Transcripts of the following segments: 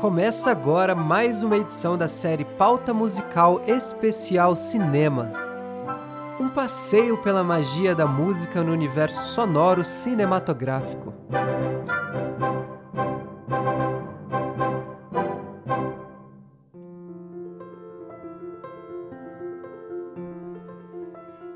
Começa agora mais uma edição da série Pauta Musical Especial Cinema. Um passeio pela magia da música no universo sonoro cinematográfico.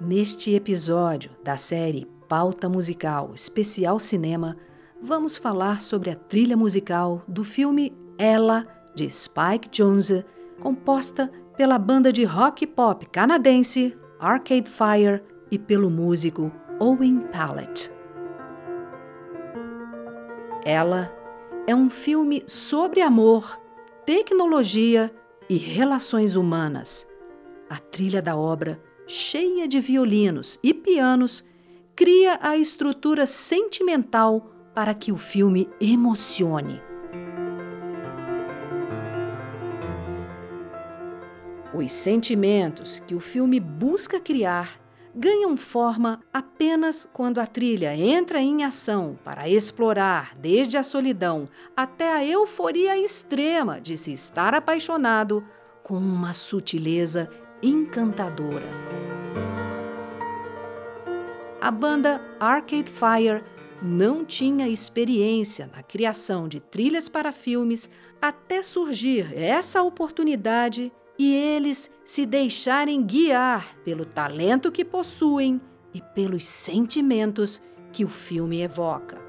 Neste episódio da série Pauta Musical Especial Cinema, vamos falar sobre a trilha musical do filme Ela, de Spike Jonze, composta pela banda de rock pop canadense Arcade Fire e pelo músico Owen Pallett. Ela é um filme sobre amor, tecnologia e relações humanas. A trilha da obra cheia de violinos e pianos, cria a estrutura sentimental para que o filme emocione. Os sentimentos que o filme busca criar ganham forma apenas quando a trilha entra em ação para explorar desde a solidão até a euforia extrema de se estar apaixonado com uma sutileza encantadora. A banda Arcade Fire não tinha experiência na criação de trilhas para filmes até surgir essa oportunidade e eles se deixarem guiar pelo talento que possuem e pelos sentimentos que o filme evoca.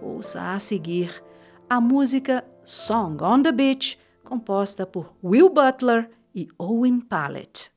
Ouça a seguir a música Song on the Beach, composta por Will Butler e Owen Pallett.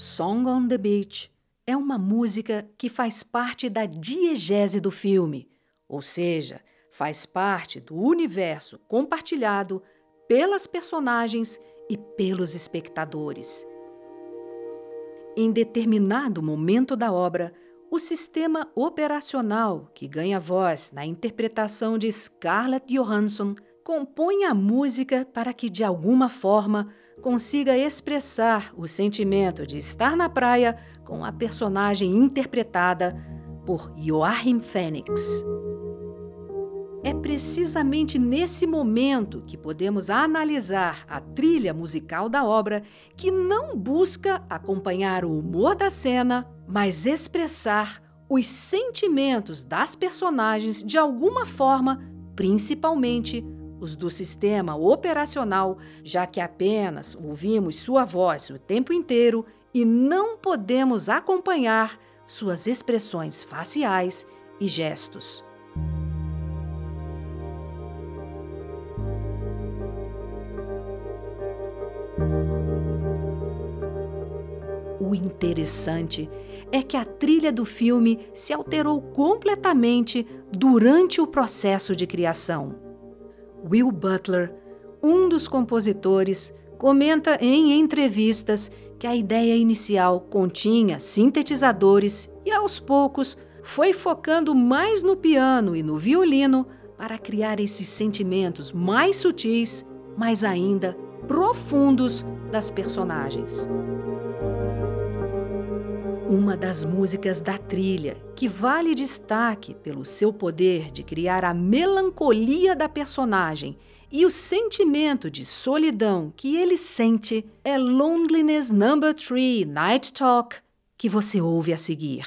Song on the Beach é uma música que faz parte da diegese do filme, ou seja, faz parte do universo compartilhado pelas personagens e pelos espectadores. Em determinado momento da obra, o sistema operacional que ganha voz na interpretação de Scarlett Johansson compõe a música para que, de alguma forma, consiga expressar o sentimento de estar na praia com a personagem interpretada por Joachim Phoenix. É precisamente nesse momento que podemos analisar a trilha musical da obra, que não busca acompanhar o humor da cena, mas expressar os sentimentos das personagens de alguma forma, principalmente os do sistema operacional, já que apenas ouvimos sua voz o tempo inteiro e não podemos acompanhar suas expressões faciais e gestos. O interessante é que a trilha do filme se alterou completamente durante o processo de criação. Will Butler, um dos compositores, comenta em entrevistas que a ideia inicial continha sintetizadores e, aos poucos, foi focando mais no piano e no violino para criar esses sentimentos mais sutis, mas ainda profundos das personagens uma das músicas da trilha, que vale destaque pelo seu poder de criar a melancolia da personagem e o sentimento de solidão que ele sente, é Loneliness Number 3 Night Talk, que você ouve a seguir.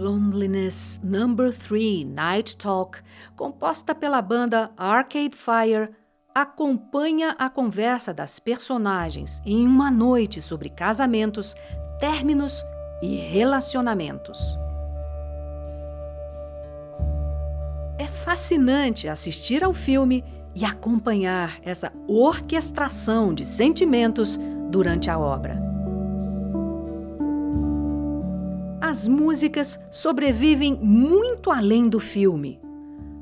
Madness Number 3 Night Talk, composta pela banda Arcade Fire, acompanha a conversa das personagens em uma noite sobre casamentos, términos e relacionamentos. É fascinante assistir ao filme e acompanhar essa orquestração de sentimentos durante a obra. As músicas sobrevivem muito além do filme.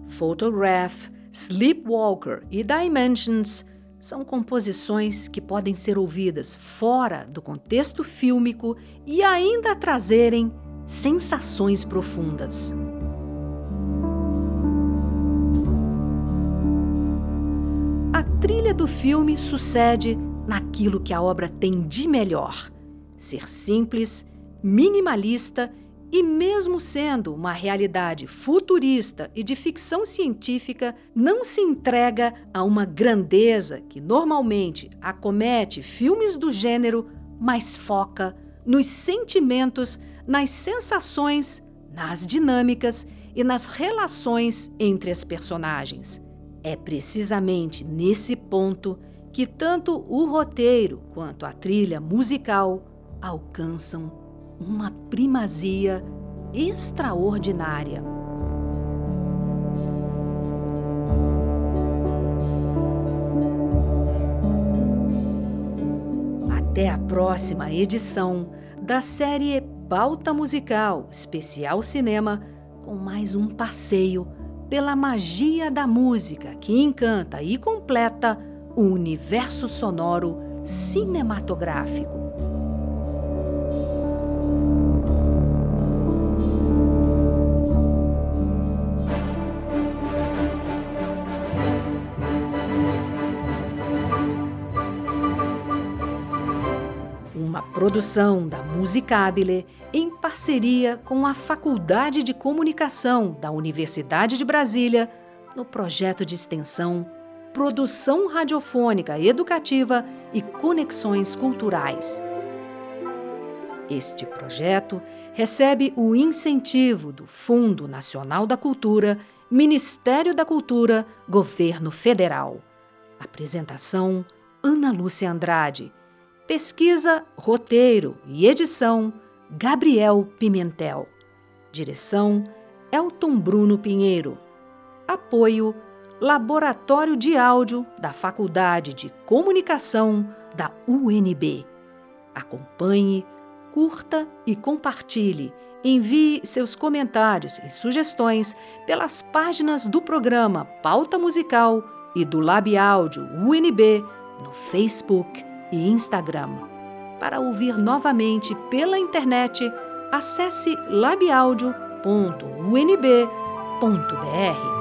Photograph, Sleepwalker e Dimensions são composições que podem ser ouvidas fora do contexto fílmico e ainda trazerem sensações profundas. A trilha do filme sucede naquilo que a obra tem de melhor: ser simples, minimalista e, mesmo sendo uma realidade futurista e de ficção científica, não se entrega a uma grandeza que normalmente acomete filmes do gênero, mas foca nos sentimentos, nas sensações, nas dinâmicas e nas relações entre as personagens. É precisamente nesse ponto que tanto o roteiro quanto a trilha musical alcançam uma primazia extraordinária. Até a próxima edição da série Pauta Musical Especial Cinema, com mais um passeio pela magia da música que encanta e completa o universo sonoro cinematográfico. Produção da Musicabile em parceria com a Faculdade de Comunicação da Universidade de Brasília no projeto de extensão Produção Radiofônica Educativa e Conexões Culturais. Este projeto recebe o incentivo do Fundo Nacional da Cultura, Ministério da Cultura, Governo Federal. Apresentação: Ana Lúcia Andrade Pesquisa, roteiro e edição: Gabriel Pimentel. Direção: Elton Bruno Pinheiro. Apoio: Laboratório de Áudio da Faculdade de Comunicação da UNB. Acompanhe, curta e compartilhe. Envie seus comentários e sugestões pelas páginas do programa Pauta Musical e do Lab Áudio UNB no Facebook e Instagram. Para ouvir novamente pela internet, acesse labiaudio.unb.br.